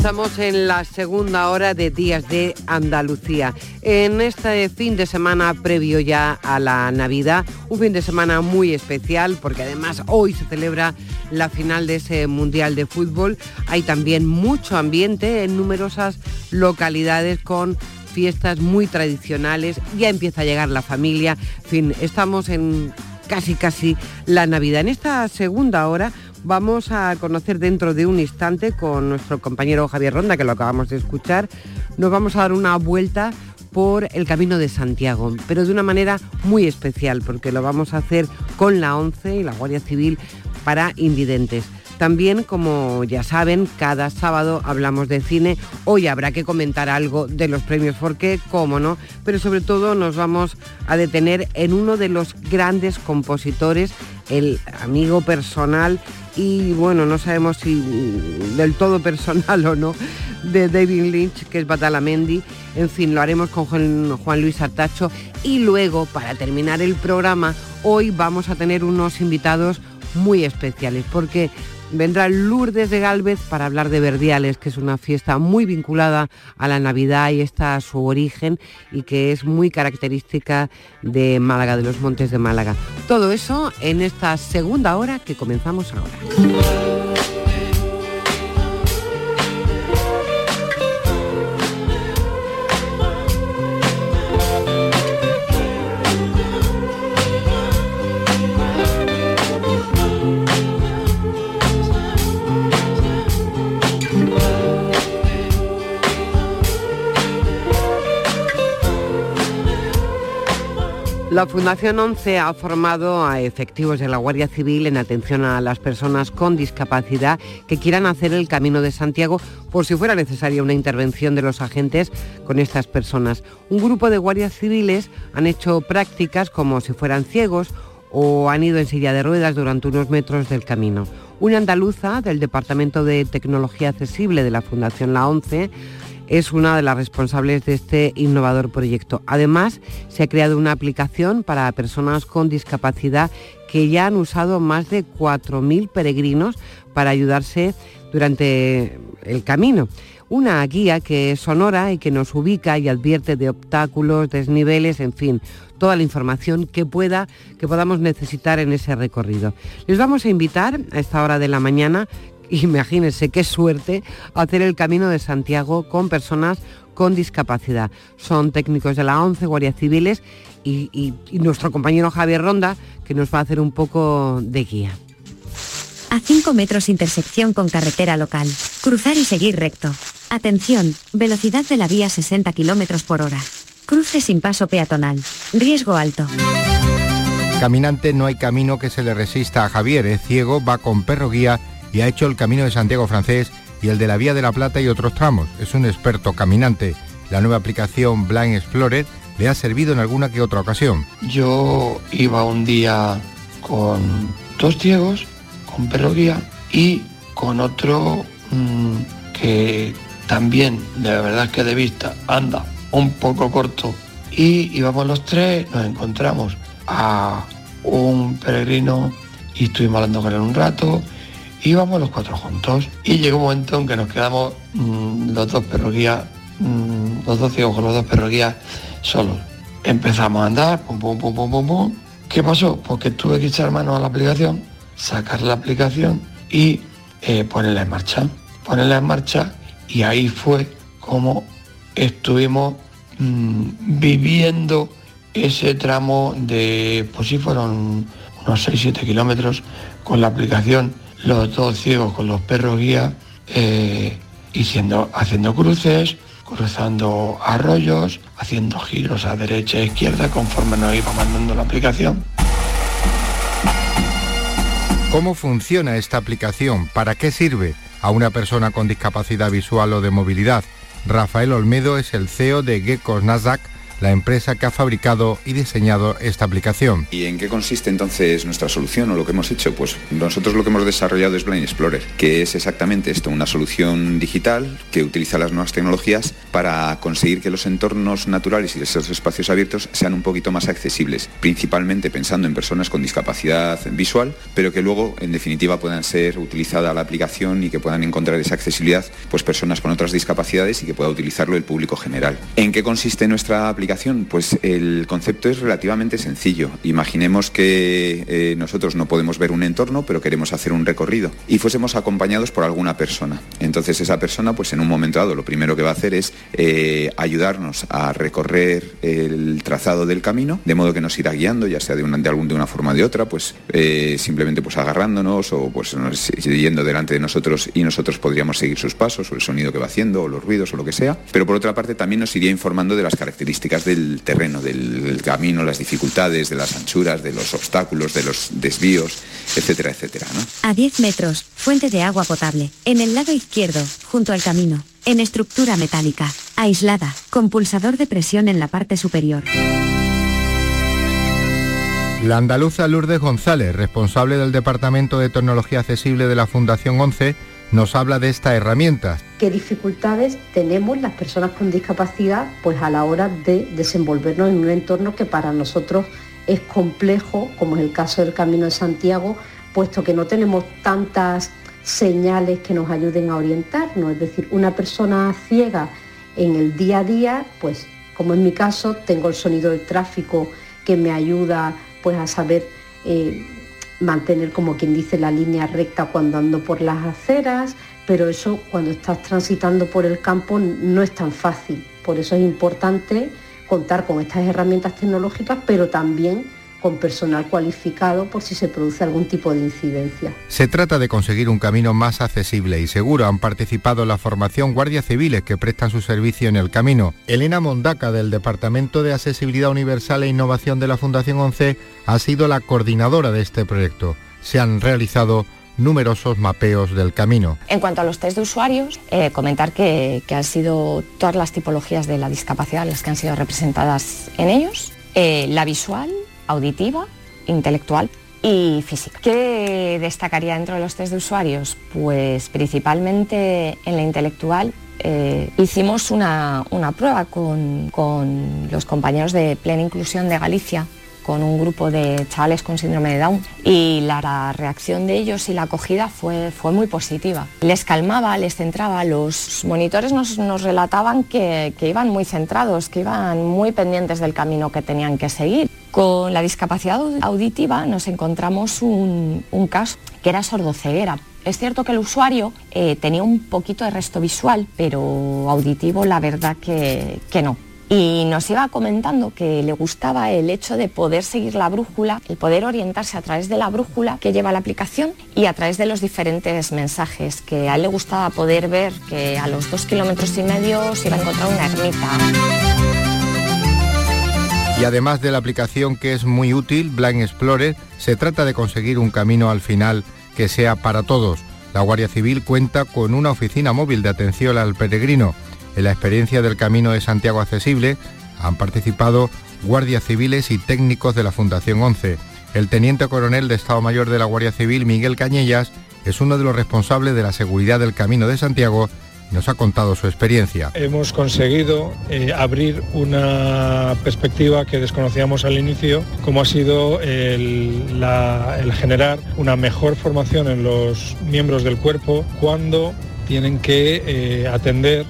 Estamos en la segunda hora de Días de Andalucía. En este fin de semana previo ya a la Navidad, un fin de semana muy especial porque además hoy se celebra la final de ese Mundial de Fútbol. Hay también mucho ambiente en numerosas localidades con fiestas muy tradicionales. Ya empieza a llegar la familia. En fin, estamos en casi casi la Navidad. En esta segunda hora vamos a conocer dentro de un instante con nuestro compañero Javier Ronda, que lo acabamos de escuchar. Nos vamos a dar una vuelta por el Camino de Santiago, pero de una manera muy especial, porque lo vamos a hacer con la ONCE y la Guardia Civil para invidentes. También, como ya saben, cada sábado hablamos de cine. Hoy habrá que comentar algo de los premios porque, cómo no, pero sobre todo nos vamos a detener en uno de los grandes compositores, el amigo personal y bueno, no sabemos si del todo personal o no, de David Lynch, que es Batalamendi. En fin, lo haremos con Juan, Luis Artacho. Y luego, para terminar el programa, hoy vamos a tener unos invitados muy especiales, porque vendrá Lourdes de Galvez para hablar de Verdiales, que es una fiesta muy vinculada a la Navidad y está a su origen y que es muy característica de Málaga, de los Montes de Málaga. Todo eso en esta segunda hora que comenzamos ahora. La Fundación 11 ha formado a efectivos de la Guardia Civil en atención a las personas con discapacidad que quieran hacer el Camino de Santiago por si fuera necesaria una intervención de los agentes con estas personas. Un grupo de guardias civiles han hecho prácticas como si fueran ciegos o han ido en silla de ruedas durante unos metros del camino. Una andaluza del Departamento de Tecnología Accesible de la Fundación La 11 es una de las responsables de este innovador proyecto. Además, se ha creado una aplicación para personas con discapacidad que ya han usado más de 4.000 peregrinos para ayudarse durante el camino. Una guía que es sonora y que nos ubica y advierte de obstáculos, desniveles, en fin, toda la información que pueda, que podamos necesitar en ese recorrido. Les vamos a invitar a esta hora de la mañana imagínense qué suerte hacer el Camino de Santiago con personas con discapacidad. Son técnicos de la ONCE, guardias civiles y, nuestro compañero Javier Ronda que nos va a hacer un poco de guía. A 5 metros intersección con carretera local. Cruzar y seguir recto. Atención, velocidad de la vía 60 km por hora. Cruce sin paso peatonal. Riesgo alto. Caminante no hay camino que se le resista a Javier, es ciego, va con perro guía y ha hecho el Camino de Santiago francés y el de la Vía de la Plata y otros tramos. Es un experto caminante. La nueva aplicación Blind Explorer le ha servido en alguna que otra ocasión. Yo iba un día con dos ciegos, con perro guía y con otro mm, que también, de verdad que de vista, anda un poco corto. Y íbamos los tres, nos encontramos a un peregrino y estuvimos hablando con él un rato íbamos los cuatro juntos y llegó un momento en que nos quedamos mm, los dos perroquías, mm, los dos ciegos con los dos perroquías solos. Empezamos a andar, pum, pum, pum, pum, pum, pum. ¿Qué pasó? Porque tuve que echar mano a la aplicación, sacar la aplicación y eh, ponerla en marcha. Ponerla en marcha y ahí fue como estuvimos mm, viviendo ese tramo de, pues sí, fueron unos 6-7 kilómetros con la aplicación los dos ciegos con los perros guía eh, haciendo cruces, cruzando arroyos, haciendo giros a derecha e izquierda conforme nos iba mandando la aplicación. ¿Cómo funciona esta aplicación? ¿Para qué sirve a una persona con discapacidad visual o de movilidad? Rafael Olmedo es el CEO de Geckos Nasdaq, la empresa que ha fabricado y diseñado esta aplicación. ¿Y en qué consiste entonces nuestra solución o lo que hemos hecho? Pues nosotros lo que hemos desarrollado es Blind Explorer, que es exactamente esto, una solución digital que utiliza las nuevas tecnologías para conseguir que los entornos naturales y esos espacios abiertos sean un poquito más accesibles, principalmente pensando en personas con discapacidad visual, pero que luego en definitiva puedan ser utilizada la aplicación y que puedan encontrar esa accesibilidad pues personas con otras discapacidades y que pueda utilizarlo el público general. ¿En qué consiste nuestra aplicación? Pues el concepto es relativamente sencillo. Imaginemos que eh, nosotros no podemos ver un entorno, pero queremos hacer un recorrido y fuésemos acompañados por alguna persona. Entonces esa persona, pues en un momento dado, lo primero que va a hacer es eh, ayudarnos a recorrer el trazado del camino, de modo que nos irá guiando, ya sea de una, algún, de una forma o de otra, pues eh, simplemente pues agarrándonos o pues yendo delante de nosotros y nosotros podríamos seguir sus pasos o el sonido que va haciendo o los ruidos o lo que sea. Pero por otra parte también nos iría informando de las características del terreno, del camino, las dificultades, de las anchuras, de los obstáculos, de los desvíos, etcétera, etcétera. A 10 metros, fuente de agua potable, en el lado izquierdo, junto al camino, en estructura metálica, aislada, con pulsador de presión en la parte superior. La andaluza Lourdes González, responsable del Departamento de Tecnología Accesible de la Fundación 11, nos habla de esta herramienta. ¿Qué dificultades tenemos las personas con discapacidad pues a la hora de desenvolvernos en un entorno que para nosotros es complejo, como es el caso del Camino de Santiago, puesto que no tenemos tantas señales que nos ayuden a orientarnos. Es decir, una persona ciega en el día a día, pues como en mi caso, tengo el sonido del tráfico que me ayuda pues a saber eh, mantener como quien dice la línea recta cuando ando por las aceras, pero eso cuando estás transitando por el campo no es tan fácil. Por eso es importante contar con estas herramientas tecnológicas, pero también con personal cualificado por si se produce algún tipo de incidencia. Se trata de conseguir un camino más accesible y seguro. Han participado en la formación guardias civiles que prestan su servicio en el camino. Elena Mondaca del Departamento de Accesibilidad Universal e Innovación de la Fundación 11 ha sido la coordinadora de este proyecto. Se han realizado numerosos mapeos del camino. En cuanto a los test de usuarios, eh, comentar que, han sido todas las tipologías de la discapacidad las que han sido representadas en ellos. Eh, la visual, auditiva, intelectual y física. ¿Qué destacaría dentro de los test de usuarios? Pues principalmente en la intelectual eh, hicimos una, prueba con, con, los compañeros de Plena Inclusión de Galicia con un grupo de chavales con síndrome de Down y la reacción de ellos y la acogida fue, fue muy positiva. Les calmaba, les centraba, los monitores nos, relataban que, iban muy centrados, que iban muy pendientes del camino que tenían que seguir. Con la discapacidad auditiva nos encontramos un, caso que era sordoceguera. Es cierto que el usuario eh, tenía un poquito de resto visual, pero auditivo la verdad que, que no y nos iba comentando que le gustaba el hecho de poder seguir la brújula, el poder orientarse a través de la brújula que lleva la aplicación y a través de los diferentes mensajes, que a él le gustaba poder ver que a los dos kilómetros y medio se iba a encontrar una ermita. Y además de la aplicación que es muy útil, Blind Explorer, se trata de conseguir un camino al final que sea para todos. La Guardia Civil cuenta con una oficina móvil de atención al peregrino en la experiencia del Camino de Santiago Accesible han participado guardias civiles y técnicos de la Fundación 11. El teniente coronel de Estado Mayor de la Guardia Civil, Miguel Cañellas, es uno de los responsables de la seguridad del Camino de Santiago nos ha contado su experiencia. Hemos conseguido eh, abrir una perspectiva que desconocíamos al inicio, como ha sido el, generar una mejor formación en los miembros del cuerpo cuando tienen que eh, atender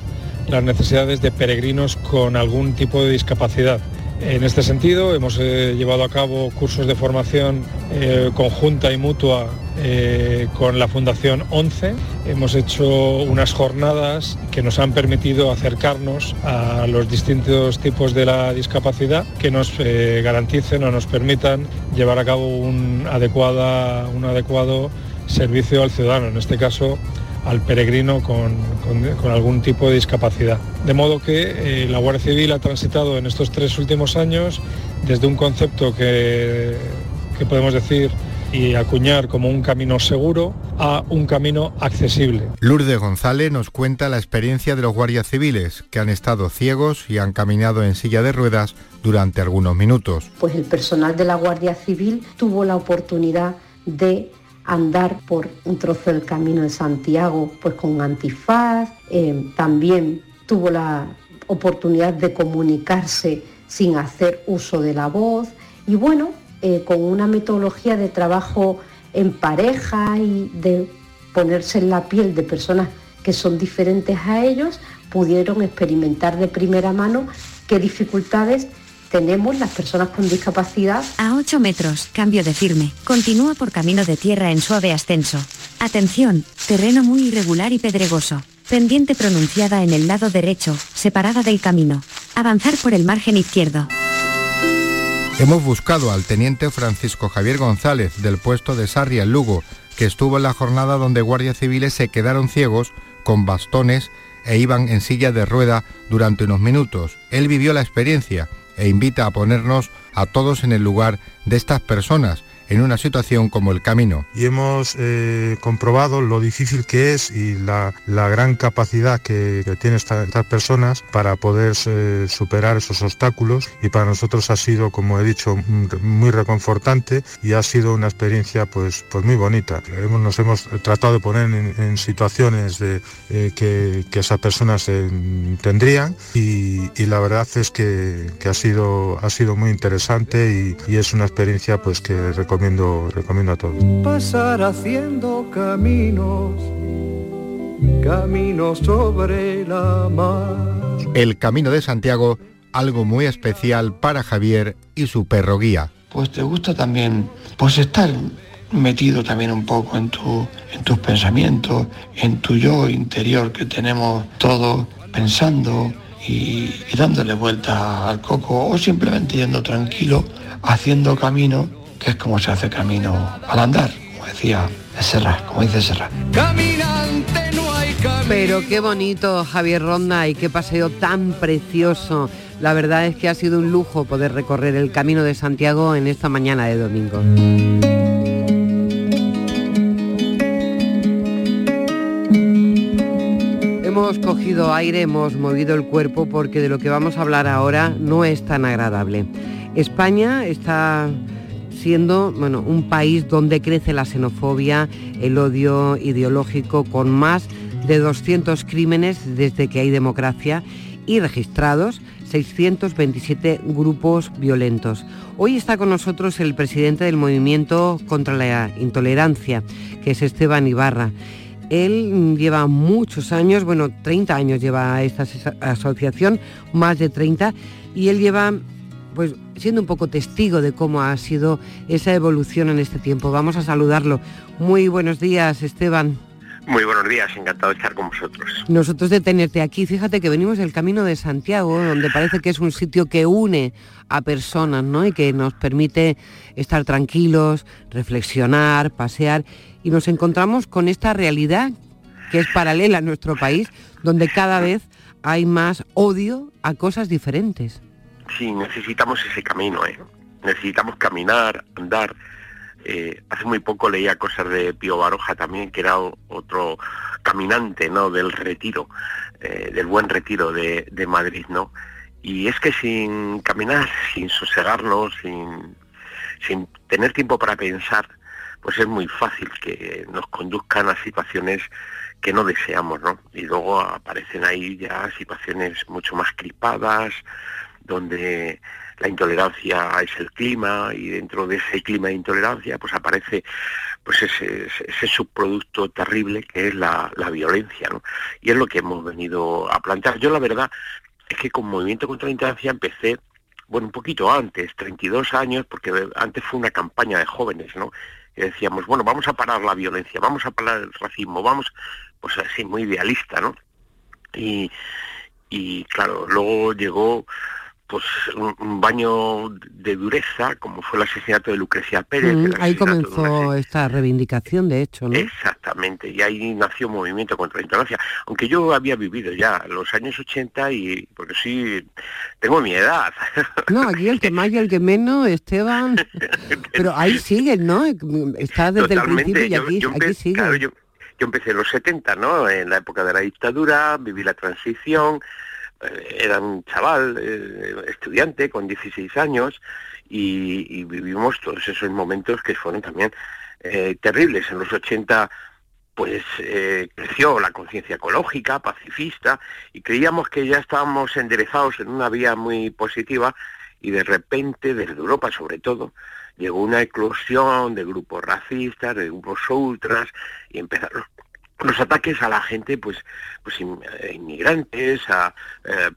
las necesidades de peregrinos con algún tipo de discapacidad. En este sentido, hemos eh, llevado a cabo cursos de formación eh, conjunta y mutua eh, con la Fundación 11. Hemos hecho unas jornadas que nos han permitido acercarnos a los distintos tipos de la discapacidad que nos garanticen o nos permitan llevar a cabo un, adecuada, un adecuado servicio al ciudadano, en este caso al peregrino con, algún tipo de discapacidad. De modo que eh, la Guardia Civil ha transitado en estos tres últimos años desde un concepto que, podemos decir y acuñar como un camino seguro a un camino accesible. Lourdes González nos cuenta la experiencia de los guardias civiles que han estado ciegos y han caminado en silla de ruedas durante algunos minutos. Pues el personal de la Guardia Civil tuvo la oportunidad de andar por un trozo del camino de Santiago pues con antifaz, eh, también tuvo la oportunidad de comunicarse sin hacer uso de la voz. Y bueno, eh, con una metodología de trabajo en pareja y de ponerse en la piel de personas que son diferentes a ellos, pudieron experimentar de primera mano qué dificultades tenemos las personas con discapacidad. A 8 metros, cambio de firme. Continúa por camino de tierra en suave ascenso. Atención, terreno muy irregular y pedregoso. Pendiente pronunciada en el lado derecho, separada del camino. Avanzar por el margen izquierdo. Hemos buscado al teniente Francisco Javier González del puesto de Sarria en Lugo, que estuvo en la jornada donde guardias civiles se quedaron ciegos con bastones e iban en silla de rueda durante unos minutos. Él vivió la experiencia e invita a ponernos a todos en el lugar de estas personas en una situación como el camino. Y hemos eh, comprobado lo difícil que es y la, gran capacidad que, tienen estas personas para poder eh, superar esos obstáculos y para nosotros ha sido, como he dicho, muy reconfortante y ha sido una experiencia pues, pues muy bonita. nos hemos tratado de poner en, situaciones eh, que, esas personas tendrían y, la verdad es que, ha, sido, ha sido muy interesante y, y es una experiencia pues que recomiendo recomiendo, a todos. Pasar haciendo caminos, caminos sobre la mar. El Camino de Santiago, algo muy especial para Javier y su perro guía. Pues te gusta también, pues estar metido también un poco en, tu, en tus pensamientos, en tu yo interior que tenemos todos pensando y, y, dándole vuelta al coco o simplemente yendo tranquilo, haciendo camino que es como se hace camino al andar, como decía Serra, como dice Serra. Caminante no hay Pero qué bonito Javier Ronda y qué paseo tan precioso. La verdad es que ha sido un lujo poder recorrer el camino de Santiago en esta mañana de domingo. Hemos cogido aire, hemos movido el cuerpo porque de lo que vamos a hablar ahora no es tan agradable. España está siendo bueno, un país donde crece la xenofobia, el odio ideológico, con más de 200 crímenes desde que hay democracia y registrados 627 grupos violentos. Hoy está con nosotros el presidente del Movimiento contra la Intolerancia, que es Esteban Ibarra. Él lleva muchos años, bueno, 30 años lleva esta asociación, más de 30, y él lleva pues siendo un poco testigo de cómo ha sido esa evolución en este tiempo. Vamos a saludarlo. Muy buenos días, Esteban. Muy buenos días, encantado de estar con vosotros. Nosotros de tenerte aquí, fíjate que venimos del Camino de Santiago, donde parece que es un sitio que une a personas, ¿no? Y que nos permite estar tranquilos, reflexionar, pasear, y nos encontramos con esta realidad que es paralela a nuestro país, donde cada vez hay más odio a cosas diferentes. Sí, necesitamos ese camino, ¿eh? necesitamos caminar, andar. Eh, hace muy poco leía cosas de Pío Baroja también, que era otro caminante ¿no? del retiro, eh, del buen retiro de, de, Madrid, ¿no? Y es que sin caminar, sin sosegarnos, sin, sin tener tiempo para pensar, pues es muy fácil que nos conduzcan a situaciones que no deseamos, ¿no? Y luego aparecen ahí ya situaciones mucho más cripadas, donde la intolerancia es el clima y dentro de ese clima de intolerancia pues aparece pues ese, subproducto terrible que es la, violencia ¿no? y es lo que hemos venido a plantear. Yo la verdad es que con Movimiento contra la Intolerancia empecé bueno un poquito antes 32 años porque antes fue una campaña de jóvenes no y decíamos bueno vamos a parar la violencia vamos a parar el racismo vamos pues así muy idealista no y, y claro luego llegó pues un, baño de dureza, como fue el asesinato de Lucrecia Pérez. Mm, ahí comenzó esta reivindicación, de hecho, ¿no? Exactamente, y ahí nació un movimiento contra la intolerancia. Aunque yo había vivido ya los años 80 y, porque sí, tengo mi edad. No, aquí el que más y el que menos, Esteban, pero ahí siguen, ¿no? Está desde el principio y aquí, yo, yo, empecé en los 70, ¿no? En la época de la dictadura, viví la transición, era un chaval, eh, estudiante con 16 años y, vivimos todos esos momentos que fueron también eh, terribles. En los 80 pues creció la conciencia ecológica, pacifista, y creíamos que ya estábamos enderezados en una vía muy positiva y de repente, desde Europa sobre todo, llegó una eclosión de grupos racistas, de grupos ultras, y empezaron los ataques a la gente, pues, pues eh, inmigrantes, a eh,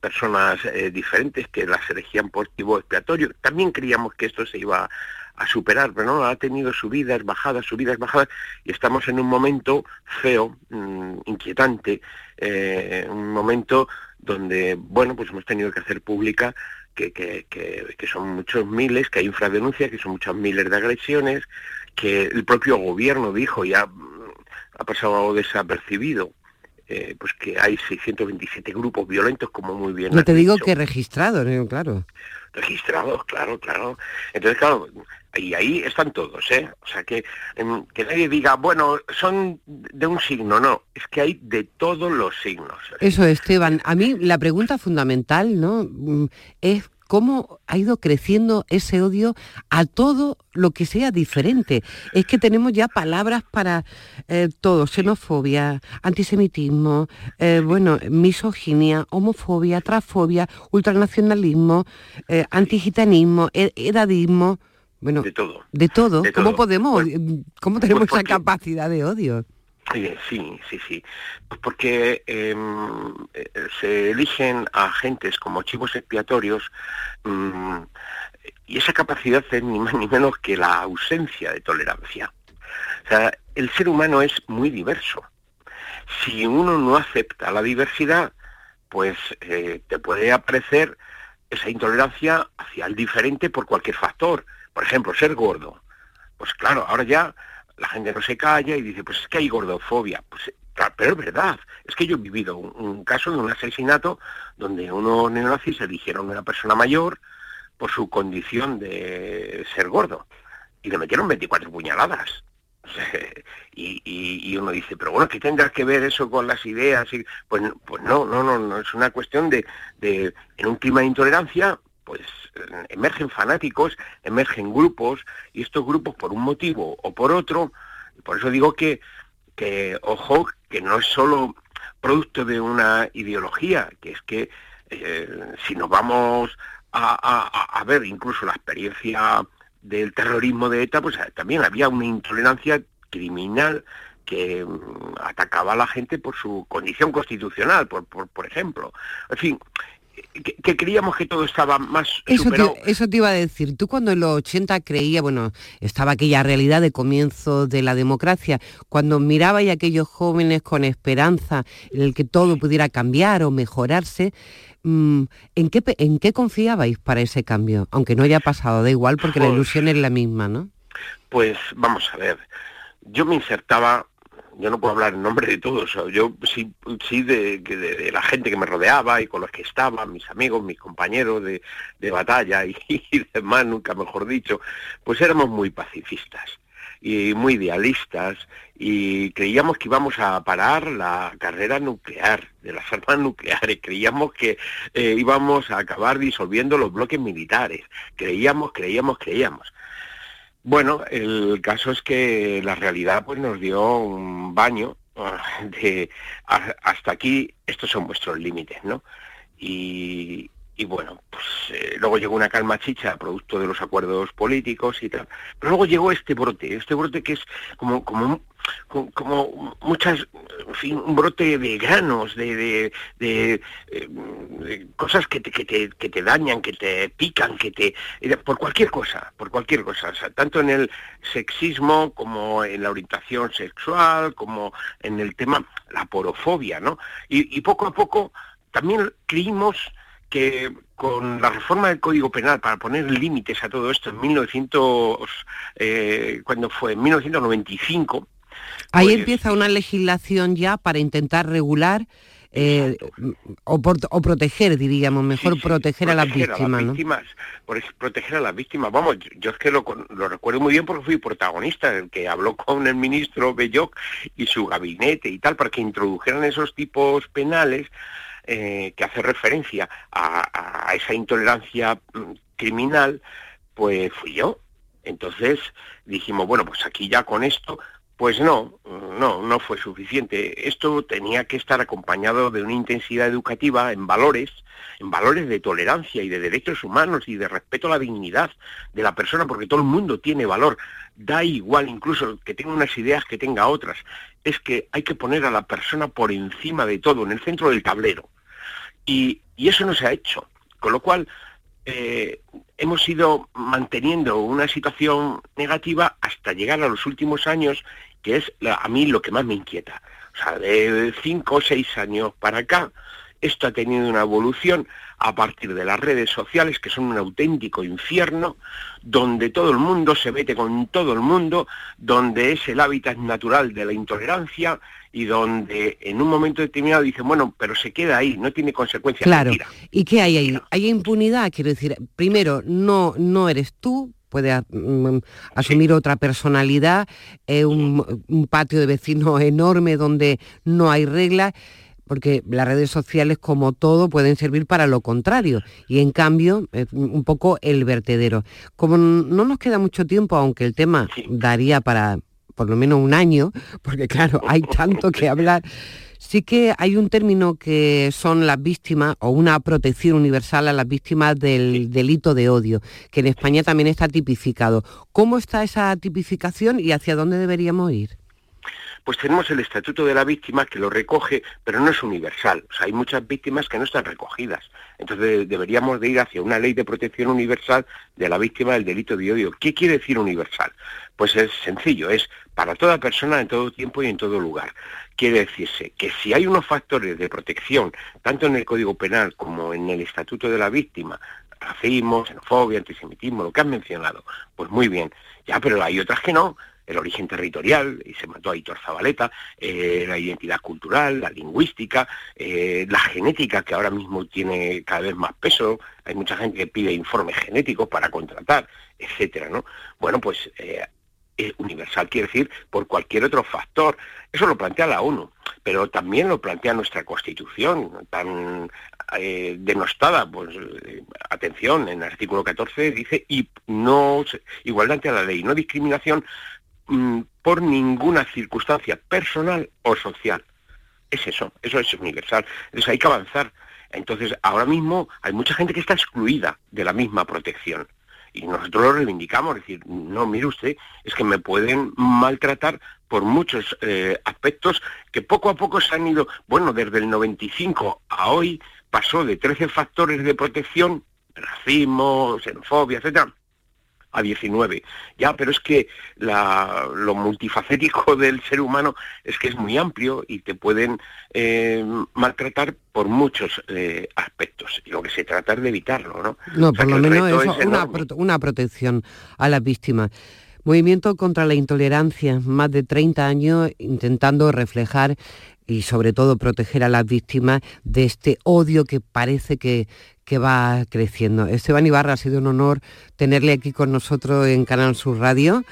personas eh, diferentes que las elegían por tipo expiatorio. También creíamos que esto se iba a superar, pero no, ha tenido subidas, bajadas, subidas, bajadas, y estamos en un momento feo, mm, inquietante, un momento donde, bueno, pues hemos tenido que hacer pública que, que, que, son muchos miles, que hay infradenuncias, que son muchos miles de agresiones, que el propio gobierno dijo ya ha pasado desapercibido. Eh, pues que hay 627 grupos violentos, como muy bien. No te digo que registrados, ¿eh? claro. Registrados, claro, claro. Entonces, claro, y ahí están todos, ¿eh? O sea, que, em, que nadie diga, bueno, son de un signo, no, es que hay de todos los signos. Eso, Esteban, a mí la pregunta fundamental, ¿no? Mm, es cómo ha ido creciendo ese odio a todo lo que sea diferente. Es que tenemos ya palabras para eh, todo, xenofobia, antisemitismo, eh, bueno, misoginia, homofobia, transfobia, ultranacionalismo, eh, antigitanismo, e-, edadismo. Bueno, de todo. De todo. ¿Cómo podemos, pues, cómo tenemos pues esa capacidad de odio? Sí, sí, sí. Pues porque em, eh, se eligen a agentes como chivos expiatorios mm, y esa capacidad es ni más ni menos que la ausencia de tolerancia. O sea, el ser humano es muy diverso. Si uno no acepta la diversidad, pues eh, te puede aparecer esa intolerancia hacia el diferente por cualquier factor. Por ejemplo, ser gordo. Pues claro, ahora ya la gente no se calla y dice, pues es que hay gordofobia. Pues, pero es verdad, es que yo he vivido un, caso de un asesinato donde unos neonazis eligieron a una persona mayor por su condición de ser gordo y le metieron 24 puñaladas. y, uno dice, pero bueno, ¿qué tendrá que ver eso con las ideas? Y, pues, pues no, no, no, no, es una cuestión de, de, en un clima de intolerancia, pues emergen fanáticos, emergen grupos, y estos grupos por un motivo o por otro, por eso digo que, que ojo, que no es solo producto de una ideología, que es que eh, si nos vamos a, ver incluso la experiencia del terrorismo de ETA, pues también había una intolerancia criminal que mm, atacaba a la gente por su condición constitucional, por, por, por ejemplo. En fin, que, creíamos que todo estaba más eso superado. Te, eso te iba a decir. Tú cuando en los 80 creía, bueno, estaba aquella realidad de comienzo de la democracia, cuando miraba a aquellos jóvenes con esperanza en el que todo pudiera cambiar o mejorarse, mm, ¿en qué, ¿en qué confiabais para ese cambio? Aunque no haya pasado, da igual porque la pues ilusión es la misma, ¿no? Pues vamos a ver, yo me insertaba yo no puedo hablar en nombre de todos, yo sí, sí de, la gente que me rodeaba y con los que estaba, mis amigos, mis compañeros de, batalla y, demás, nunca mejor dicho, pues éramos muy pacifistas y muy idealistas y creíamos que íbamos a parar la carrera nuclear de las armas nucleares, creíamos que eh, íbamos a acabar disolviendo los bloques militares, creíamos, creíamos, creíamos. Bueno, el caso es que la realidad pues nos dio un baño de hasta aquí estos son vuestros límites, ¿no? Y, y bueno, pues eh, luego llegó una calma chicha producto de los acuerdos políticos y tal. Pero luego llegó este brote, este brote que es como, como, como muchas, en fin, un brote de granos, de, de, eh, cosas que te, que, te, que te dañan, que te pican, que te... Eh, por cualquier cosa, por cualquier cosa. tanto en el sexismo como en la orientación sexual, como en el tema, la porofobia, ¿no? Y, y poco a poco también creímos que con la reforma del Código Penal para poner límites a todo esto en 1900, eh, cuando fue en 1995. Ahí pues empieza una legislación ya para intentar regular eh, o, proteger, diríamos, mejor proteger, a las víctimas. por proteger a las víctimas. Vamos, yo, es que lo, recuerdo muy bien porque fui protagonista, el que habló con el ministro Belloc y su gabinete y tal, para que introdujeran esos tipos penales eh, que hace referencia a, esa intolerancia mm, criminal, pues fui yo. Entonces dijimos, bueno, pues aquí ya con esto, pues no, no, no fue suficiente. Esto tenía que estar acompañado de una intensidad educativa en valores, en valores de tolerancia y de derechos humanos y de respeto a la dignidad de la persona, porque todo el mundo tiene valor. Da igual incluso que tenga unas ideas que tenga otras. Es que hay que poner a la persona por encima de todo, en el centro del tablero. Y, eso no se ha hecho. Con lo cual, eh, hemos ido manteniendo una situación negativa hasta llegar a los últimos años, que es a mí lo que más me inquieta. O sea, de cinco o seis años para acá, esto ha tenido una evolución a partir de las redes sociales, que son un auténtico infierno, donde todo el mundo se mete con todo el mundo, donde es el hábitat natural de la intolerancia y donde en un momento determinado dicen, bueno, pero se queda ahí, no tiene consecuencias. Claro. ¿Y qué hay ahí? Hay impunidad, quiero decir, primero, no, no eres tú, puede mm, asumir otra personalidad, un, un patio de vecinos enorme donde no hay reglas porque las redes sociales, como todo, pueden servir para lo contrario. Y en cambio, es un poco el vertedero. Como no nos queda mucho tiempo, aunque el tema daría para por lo menos un año, porque claro, hay tanto que hablar. Sí que hay un término que son las víctimas o una protección universal a las víctimas del delito de odio, que en España también está tipificado. ¿Cómo está esa tipificación y hacia dónde deberíamos ir? Pues tenemos el Estatuto de la Víctima que lo recoge, pero no es universal. Hay muchas víctimas que no están recogidas. Entonces deberíamos de ir hacia una ley de protección universal de la víctima del delito de odio. ¿Qué quiere decir universal? Pues es sencillo, es para toda persona en todo tiempo y en todo lugar. Quiere decirse que si hay unos factores de protección, tanto en el Código Penal como en el Estatuto de la Víctima, racismo, xenofobia, antisemitismo, lo que han mencionado, pues muy bien. Ya, pero hay otras que no el origen territorial, y se mató a Hitor Zabaleta, eh, la identidad cultural, la lingüística, eh, la genética, que ahora mismo tiene cada vez más peso, hay mucha gente que pide informes genéticos para contratar, etcétera, ¿no? Bueno, pues eh, universal quiere decir por cualquier otro factor. Eso lo plantea la ONU, pero también lo plantea nuestra Constitución, tan denostada, pues atención, en el artículo 14 dice y no igualdad ante la ley, no discriminación Mm, por ninguna circunstancia personal o social. Es eso, eso es universal. Entonces hay que avanzar. Entonces ahora mismo hay mucha gente que está excluida de la misma protección. Y nosotros lo reivindicamos, es decir, no, mire usted, es que me pueden maltratar por muchos eh, aspectos que poco a poco se han ido, bueno, desde el 95 a hoy pasó de 13 factores de protección, racismo, xenofobia, etcétera, a 19. Ya, pero es que lo multifacético del ser humano es que es muy amplio y te pueden eh, maltratar por muchos eh, aspectos. Y lo que se trata es de evitarlo, ¿no? No, por lo menos es una, una protección a las víctimas. Movimiento contra la intolerancia, más de 30 años intentando reflejar y sobre todo proteger a las víctimas de este odio que parece que, que va creciendo. Esteban Ibarra, ha sido un honor tenerle aquí con nosotros en Canal Sur Radio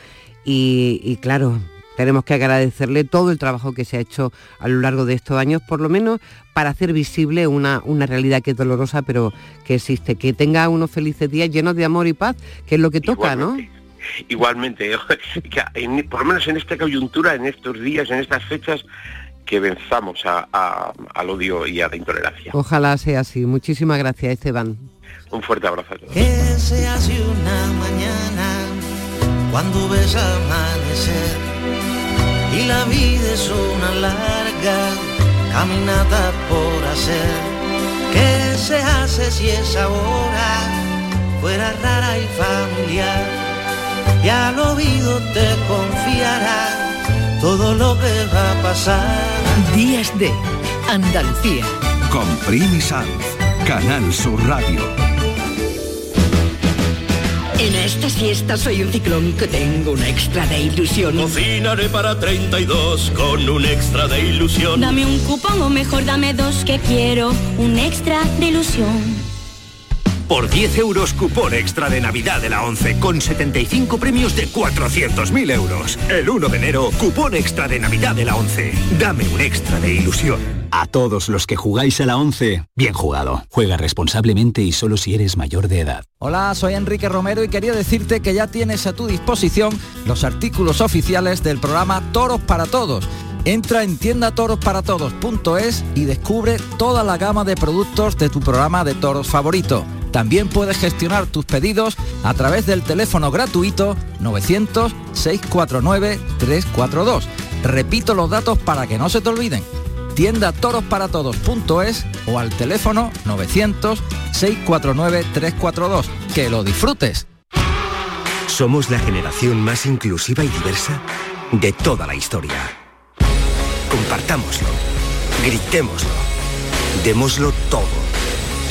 y, claro, tenemos que agradecerle todo el trabajo que se ha hecho a lo largo de estos años, por lo menos para hacer visible una, una realidad que es dolorosa, pero que existe. Que tenga unos felices días llenos de amor y paz, que es lo que toca, ¿no? Igualmente, por lo menos en esta coyuntura, en estos días, en estas fechas, que venzamos al odio y a la intolerancia. Ojalá sea así. Muchísimas gracias, Esteban. Un fuerte abrazo a todos. Que se hace una mañana cuando ves amanecer y la vida es una larga caminata por hacer. ¿Qué se hace si esa hora fuera rara y familiar? Y al oído te confiará todo lo que va a pasar. Días de Andalucía. Con Primi Sanz. Canal Sur Radio. En esta siesta soy un ciclón que tengo un extra de ilusión. Cocinaré para 32 con un extra de ilusión. Dame un cupón o mejor dame dos que quiero un extra de ilusión. Por 10 euros cupón extra de Navidad de la 11 con 75 premios de 400.000 euros. El 1 de enero, cupón extra de Navidad de la 11. Dame un extra de ilusión. A todos los que jugáis a la 11, bien jugado. Juega responsablemente y solo si eres mayor de edad. Hola, soy Enrique Romero y quería decirte que ya tienes a tu disposición los artículos oficiales del programa Toros para Todos. Entra en tiendatorosparatodos.es y descubre toda la gama de productos de tu programa de toros favorito. También puedes gestionar tus pedidos a través del teléfono gratuito 900-649-342. Repito los datos para que no se te olviden. Tienda torosparatodos.es o al teléfono 900-649-342. Que lo disfrutes. Somos la generación más inclusiva y diversa de toda la historia. Compartámoslo, gritémoslo, démoslo todo,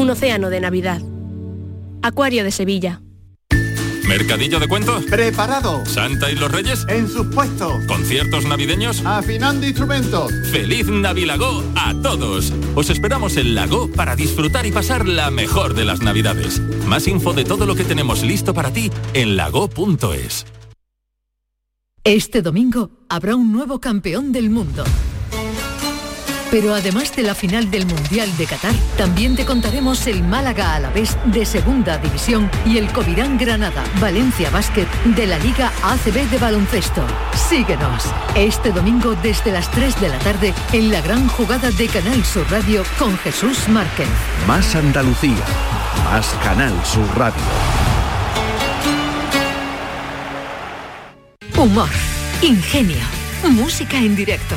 Un océano de Navidad. Acuario de Sevilla. ¿Mercadillo de cuentos? Preparado. ¿Santa y los Reyes? En sus puestos. ¿Conciertos navideños? Afinando instrumentos. ¡Feliz Navilago a todos! Os esperamos en Lago para disfrutar y pasar la mejor de las Navidades. Más info de todo lo que tenemos listo para ti en lago.es. Este domingo habrá un nuevo campeón del mundo. Pero además de la final del Mundial de Qatar, también te contaremos el Málaga a la vez de Segunda División y el Covirán Granada Valencia Básquet de la Liga ACB de baloncesto. Síguenos este domingo desde las 3 de la tarde en la gran jugada de Canal Sur Radio con Jesús Márquez. Más Andalucía, más Canal Sur Radio. Humor, ingenio, música en directo.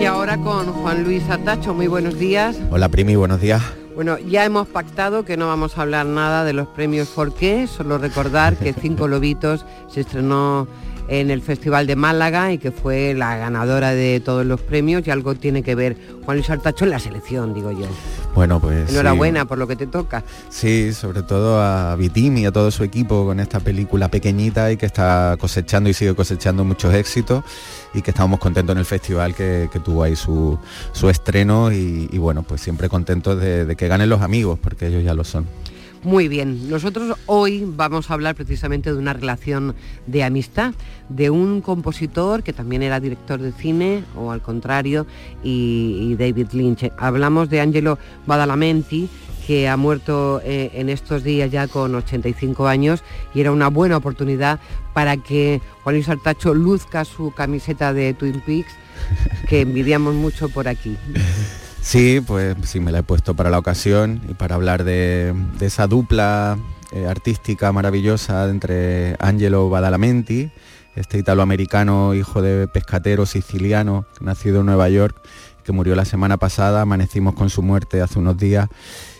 Y ahora con Juan Luis Atacho, muy buenos días. Hola Primi, buenos días. Bueno, ya hemos pactado que no vamos a hablar nada de los premios ¿Por qué? Solo recordar que Cinco Lobitos se estrenó en el Festival de Málaga y que fue la ganadora de todos los premios y algo tiene que ver Juan Luis Artacho en la selección, digo yo. Bueno, pues Enhorabuena por lo que te toca. Sí, sobre todo a Vitim y a todo su equipo con esta película pequeñita y que está cosechando y sigue cosechando muchos éxitos y que estamos contentos en el festival que, que tuvo ahí su, su estreno y, y, bueno, pues siempre contentos de, de que ganen los amigos, porque ellos ya lo son. Muy bien, nosotros hoy vamos a hablar precisamente de una relación de amistad de un compositor que también era director de cine, o al contrario, y, David Lynch. Hablamos de Angelo Badalamenti, que ha muerto eh, en estos días ya con 85 años y era una buena oportunidad para que Juan Luis Artacho luzca su camiseta de Twin Peaks, que envidiamos mucho por aquí. Sí, pues sí, me la he puesto para la ocasión y para hablar de, esa dupla eh, artística maravillosa entre Angelo Badalamenti, este italoamericano hijo de pescatero siciliano, nacido en Nueva York, que murió la semana pasada, amanecimos con su muerte hace unos días,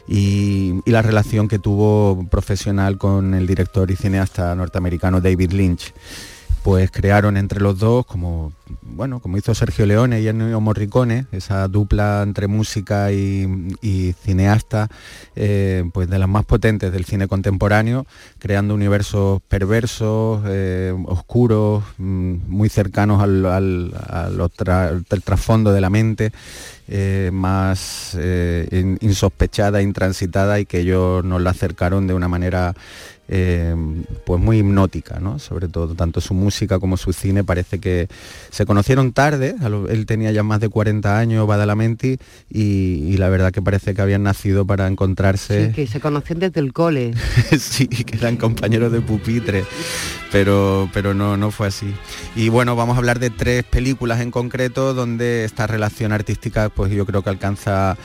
y, y la relación que tuvo profesional con el director y cineasta norteamericano David Lynch pues crearon entre los dos, como, bueno, como hizo Sergio Leone y Ennio Morricone, esa dupla entre música y, cineasta, eh, pues de las más potentes del cine contemporáneo, creando universos perversos, eh, oscuros, mm, muy cercanos al, trasfondo de la mente, eh, más insospechada, intransitada y que ellos nos la acercaron de una manera eh, pues muy hipnótica, ¿no? Sobre todo, tanto su música como su cine parece que se conocieron tarde, él tenía ya más de 40 años, Badalamenti, y, la verdad que parece que habían nacido para encontrarse. Sí, que se conocían desde el cole. sí, que eran compañeros de pupitre, pero, pero no, no fue así. Y bueno, vamos a hablar de tres películas en concreto donde esta relación artística, pues yo creo que alcanza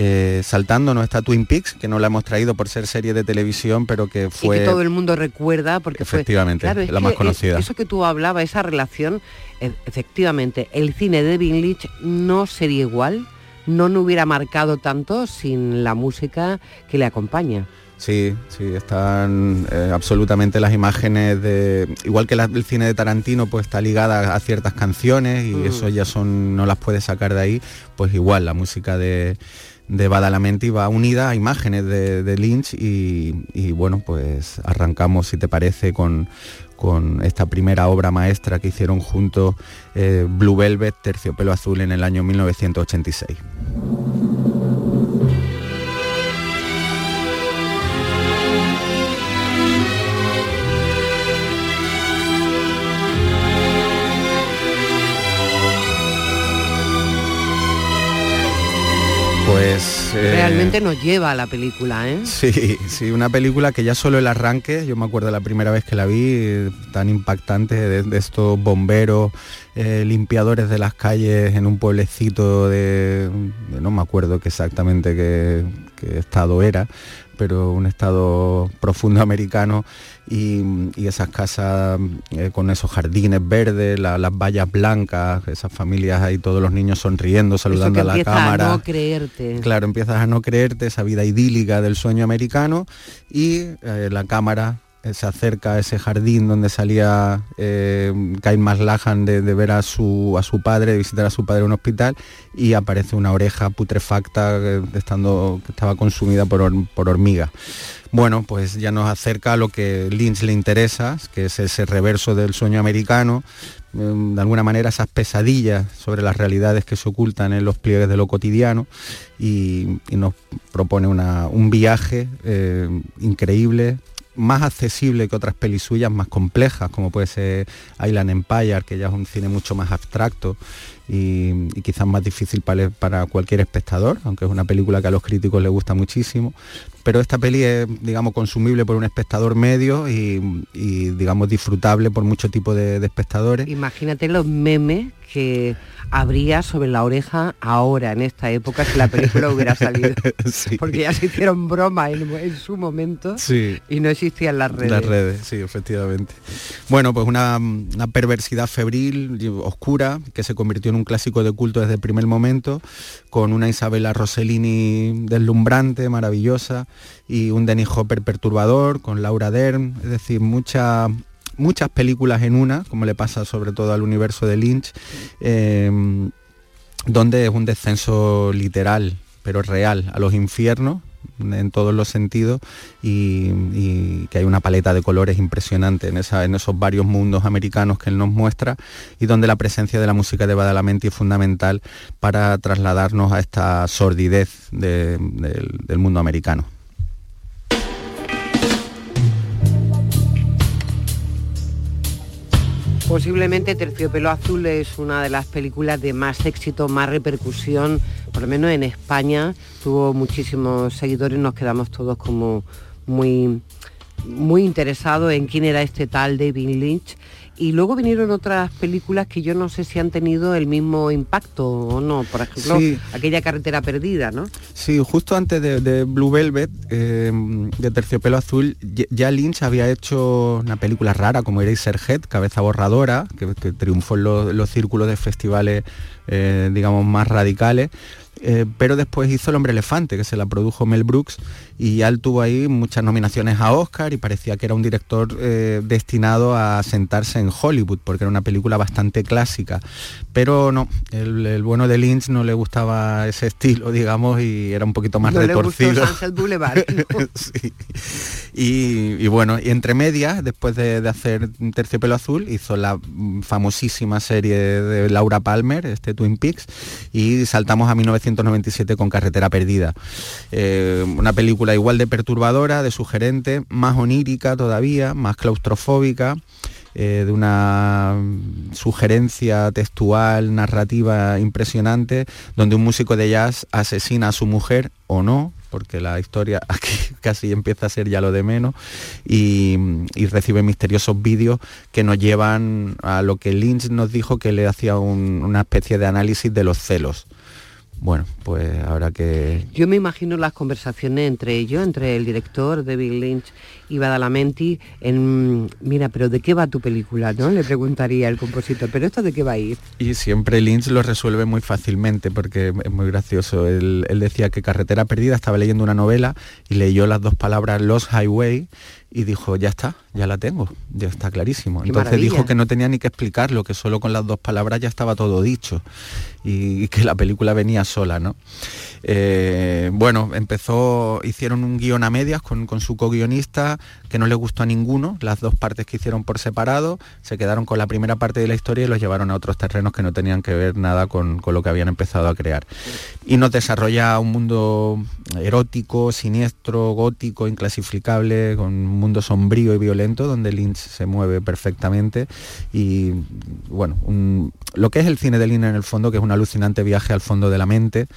eh, saltando no está Twin Peaks, que no la hemos traído por ser serie de televisión, pero que fue... Todo el mundo recuerda porque efectivamente, fue... la más conocida. Eso que tú hablabas, esa relación, e, efectivamente, el cine de Lynch no sería igual, no no hubiera marcado tanto sin la música que le acompaña. Sí, sí, están eh, absolutamente las imágenes de. Igual que el cine de Tarantino, pues está ligada a ciertas canciones y mm. eso ya son. no las puedes sacar de ahí. Pues igual, la música de, de Badalamenti va unida a imágenes de, Lynch y, bueno, pues arrancamos, si te parece, con, con esta primera obra maestra que hicieron juntos eh, Blue Velvet, Terciopelo Azul en el año 1986. Pues... Eh, Realmente nos lleva a la película, ¿eh? Sí, sí, una película que ya solo el arranque, yo me acuerdo la primera vez que la vi, tan impactante, de, estos bomberos, eh, limpiadores de las calles en un pueblecito de, no me acuerdo exactamente qué estado era, pero un estado profundo americano y, esas casas eh, con esos jardines verdes, las vallas blancas, esas familias ahí, todos los niños sonriendo, saludando a la cámara. A no creerte. Claro, empiezas a no creerte esa vida idílica del sueño americano y eh, la cámara se acerca a ese jardín donde salía eh, Kyle Maslahan de, ver a su, a su padre, de visitar a su padre en un hospital y aparece una oreja putrefacta estando, que estaba consumida por, por hormigas. Bueno, pues ya nos acerca a lo que Lynch le interesa, que es ese reverso del sueño americano, em, de alguna manera esas pesadillas sobre las realidades que se ocultan en los pliegues de lo cotidiano y, nos propone un viaje eh, increíble, más accesible que otras pelis suyas más complejas, como puede ser Island Empire, que ya es un cine mucho más abstracto y, quizás más difícil para, para, cualquier espectador, aunque es una película que a los críticos les gusta muchísimo. Pero esta peli es, digamos, consumible por un espectador medio y, digamos, disfrutable por mucho tipo de, de espectadores. Imagínate los memes que habría sobre la oreja ahora, en esta época, si la película hubiera salido. Porque ya se hicieron broma en, su momento y no existían las redes. Las redes, sí, efectivamente. Bueno, pues una, perversidad febril, oscura, que se convirtió en un clásico de culto desde el primer momento, con una Isabella Rossellini deslumbrante, maravillosa, y un Dennis Hopper perturbador, con Laura Dern, es decir, mucha muchas películas en una, como le pasa sobre todo al universo de Lynch, eh, donde es un descenso literal, pero real, a los infiernos en todos los sentidos y, que hay una paleta de colores impresionante en, esos varios mundos americanos que él nos muestra y donde la presencia de la música de Badalamenti es fundamental para trasladarnos a esta sordidez del mundo americano. Posiblemente Terciopelo Azul es una de las películas de más éxito, más repercusión, por lo menos en España. Tuvo muchísimos seguidores, nos quedamos todos como muy, muy interesados en quién era este tal David Lynch y luego vinieron otras películas que yo no sé si han tenido el mismo impacto o no. Por ejemplo, aquella carretera perdida, ¿no? Sí, justo antes de, Blue Velvet, eh, de Terciopelo Azul, ya Lynch había hecho una película rara como Eraserhead, Cabeza Borradora, que, triunfó en los, círculos de festivales, eh, digamos, más radicales. Eh, pero después hizo El hombre elefante, que se la produjo Mel Brooks, y ya él tuvo ahí muchas nominaciones a Oscar y parecía que era un director eh, destinado a sentarse en Hollywood, porque era una película bastante clásica. Pero no, el, bueno de Lynch no le gustaba ese estilo, digamos, y era un poquito más retorcido. Boulevard. y, bueno, y entre medias, después de, de, hacer Terciopelo Azul, hizo la famosísima serie de Laura Palmer, este Twin Peaks, y saltamos a 1900 1997 con Carretera Perdida. Eh, una película igual de perturbadora, de sugerente, más onírica todavía, más claustrofóbica. Eh, de una sugerencia textual, narrativa impresionante, donde un músico de jazz asesina a su mujer o no, porque la historia aquí casi empieza a ser ya lo de menos, y, recibe misteriosos vídeos que nos llevan a lo que Lynch nos dijo que le hacía una especie de análisis de los celos bueno, pues habrá que... Yo me imagino las conversaciones entre ellos, entre el director David Lynch y Badalamenti, en, mira, pero ¿de qué va tu película? ¿no? Le preguntaría el compositor, pero ¿esto de qué va a ir? Y siempre Lynch lo resuelve muy fácilmente, porque es muy gracioso. Él, él decía que Carretera Perdida estaba leyendo una novela y leyó las dos palabras Lost Highway y dijo, ya está, ya la tengo, ya está clarísimo. Entonces dijo que no tenía ni que explicarlo, que solo con las dos palabras ya estaba todo dicho y, que la película venía sola, ¿no? Eh, bueno, empezó, hicieron un guion a medias con, su co-guionista que no le gustó a ninguno, las dos partes que hicieron por separado, se quedaron con la primera parte de la historia y los llevaron a otros terrenos que no tenían que ver nada con, con lo que habían empezado a crear. Y nos desarrolla un mundo erótico, siniestro, gótico, inclasificable, con mundo sombrío y violento donde Lynch se mueve perfectamente y bueno, lo que es el cine de Lynch en el fondo, que es un alucinante viaje al fondo de la mente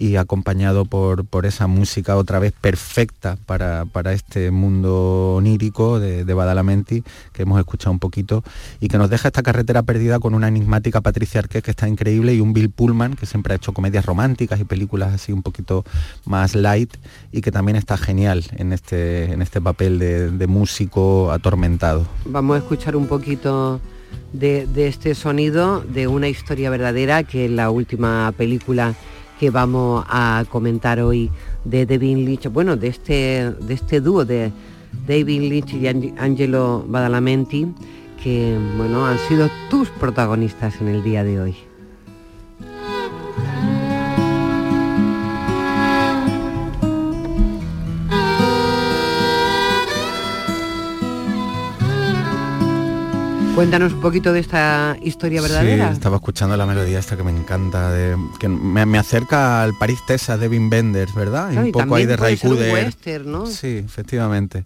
y acompañado por, por esa música otra vez perfecta para, este mundo onírico de, de, Badalamenti, que hemos escuchado un poquito, y que nos deja esta carretera perdida con una enigmática Patricia Arqués que está increíble y un Bill Pullman que siempre ha hecho comedias románticas y películas así un poquito más light y que también está genial en este, en este papel de, músico atormentado. Vamos a escuchar un poquito de, de este sonido de una historia verdadera que es la última película que vamos a comentar hoy de David Lynch, bueno, de este, de este dúo de David Lynch y Angelo Badalamenti, que bueno, han sido tus protagonistas en el día de hoy. Cuéntanos un poquito de esta historia verdadera. Sí, estaba escuchando la melodía esta que me encanta, de, que me, acerca al París Texas de Wim Wenders, ¿verdad? y un poco ahí de Ray western, ¿no? Sí, efectivamente.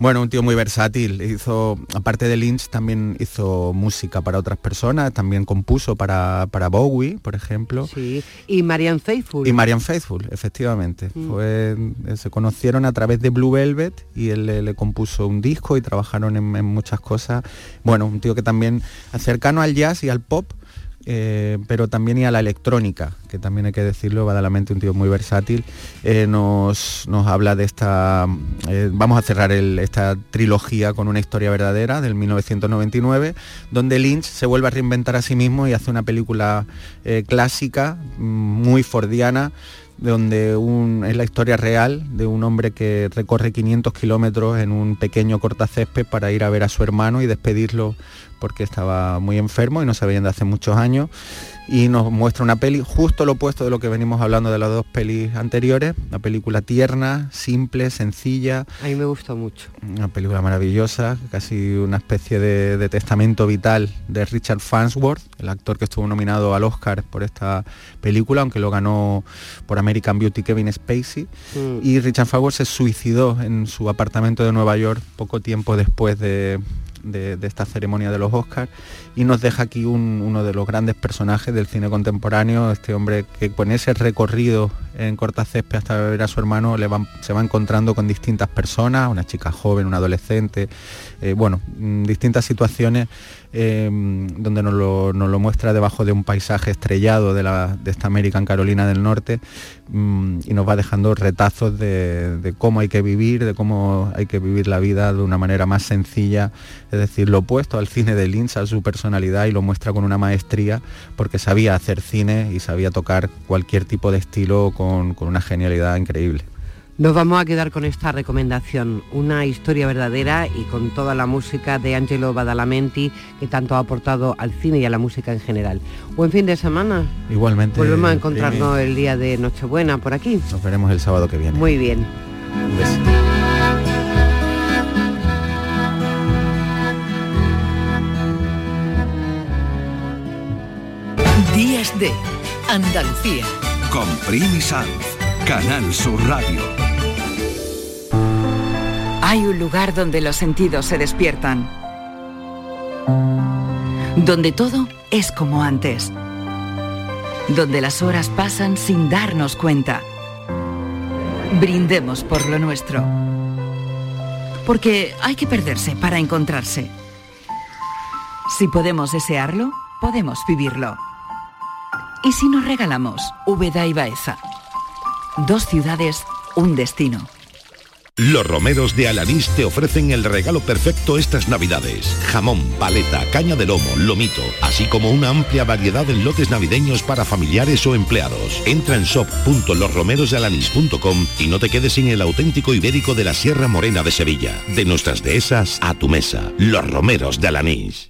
Bueno, un tío muy versátil. Hizo, aparte de Lynch, también hizo música para otras personas, también compuso para, para Bowie, por ejemplo. Sí, y Marian Faithful. Y Marian Faithful, efectivamente. Mm. Eh, se conocieron a través de Blue Velvet y él le, compuso un disco y trabajaron en, en muchas cosas. Bueno, un tío que también cercano al jazz y al pop, eh, pero también y a la electrónica, que también hay que decirlo, va mente un tío muy versátil, eh, nos, nos, habla de esta, eh, vamos a cerrar esta trilogía con una historia verdadera del 1999, donde Lynch se vuelve a reinventar a sí mismo y hace una película clásica, mm, muy fordiana, donde es la historia real de un hombre que recorre 500 kilómetros en un pequeño cortacésped para ir a ver a su hermano y despedirlo porque estaba muy enfermo y no se veían de hace muchos años y nos muestra una peli justo lo opuesto de lo que venimos hablando de las dos pelis anteriores, una película tierna, simple, sencilla. A mí me gusta mucho. Una película maravillosa, casi una especie de, testamento vital de Richard Farnsworth, el actor que estuvo nominado al Oscar por esta película, aunque lo ganó por American Beauty Kevin Spacey. Mm. Y Richard Farnsworth se suicidó en su apartamento de Nueva York poco tiempo después de, de, esta ceremonia de los Oscars y nos deja aquí uno de los grandes personajes del cine contemporáneo, este hombre que con ese recorrido en Cortacésped hasta ver a su hermano se va encontrando con distintas personas, una chica joven, un adolescente, eh, bueno, mm, distintas situaciones Em, donde nos lo, muestra debajo de un paisaje estrellado de, de esta América en Carolina del Norte mm, y nos va dejando retazos de, cómo hay que vivir, de cómo hay que vivir la vida de una manera más sencilla, es decir, lo opuesto al cine de Lynch, a su personalidad y lo muestra con una maestría porque sabía hacer cine y sabía tocar cualquier tipo de estilo con una genialidad increíble. Nos vamos a quedar con esta recomendación, una historia verdadera y con toda la música de Angelo Badalamenti que tanto ha aportado al cine y a la música en general. Buen fin de semana. Igualmente. Volvemos a encontrarnos el día de Nochebuena por aquí. Nos veremos el sábado que viene. Muy bien. Un beso. Días de Andalucía. Con Primi Canal Sur Radio. Hay un lugar donde los sentidos se despiertan. Donde todo es como antes. Donde las horas pasan sin darnos cuenta. Brindemos por lo nuestro. Porque hay que perderse para encontrarse. Si podemos desearlo, podemos vivirlo. ¿Y si nos regalamos Úbeda y Baeza? Dos ciudades, un destino. Los romeros de Alanís te ofrecen el regalo perfecto estas navidades. Jamón, paleta, caña de lomo, lomito, así como una amplia variedad de lotes navideños para familiares o empleados. Entra en shop.losromerosdealanís.com y no te quedes sin el auténtico ibérico de la Sierra Morena de Sevilla. De nuestras dehesas a tu mesa. Los romeros de Alanís.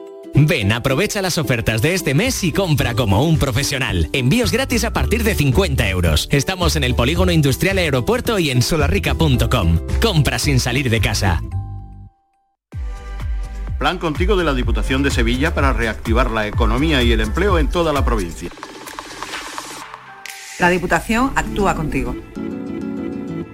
Ven, aprovecha las ofertas de este mes y compra como un profesional. Envíos gratis a partir de 50 euros. Estamos en el Polígono Industrial Aeropuerto y en solarrica.com. Compra sin salir de casa. Plan contigo de la Diputación de Sevilla para reactivar la economía y el empleo en toda la provincia. La Diputación actúa contigo.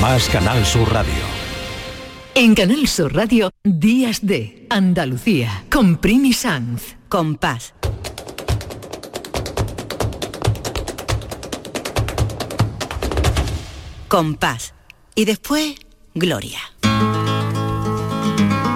más Canal Sur Radio. En Canal Sur Radio, Días de Andalucía, con Primi Sanz. Con paz. Con paz. Y después, gloria.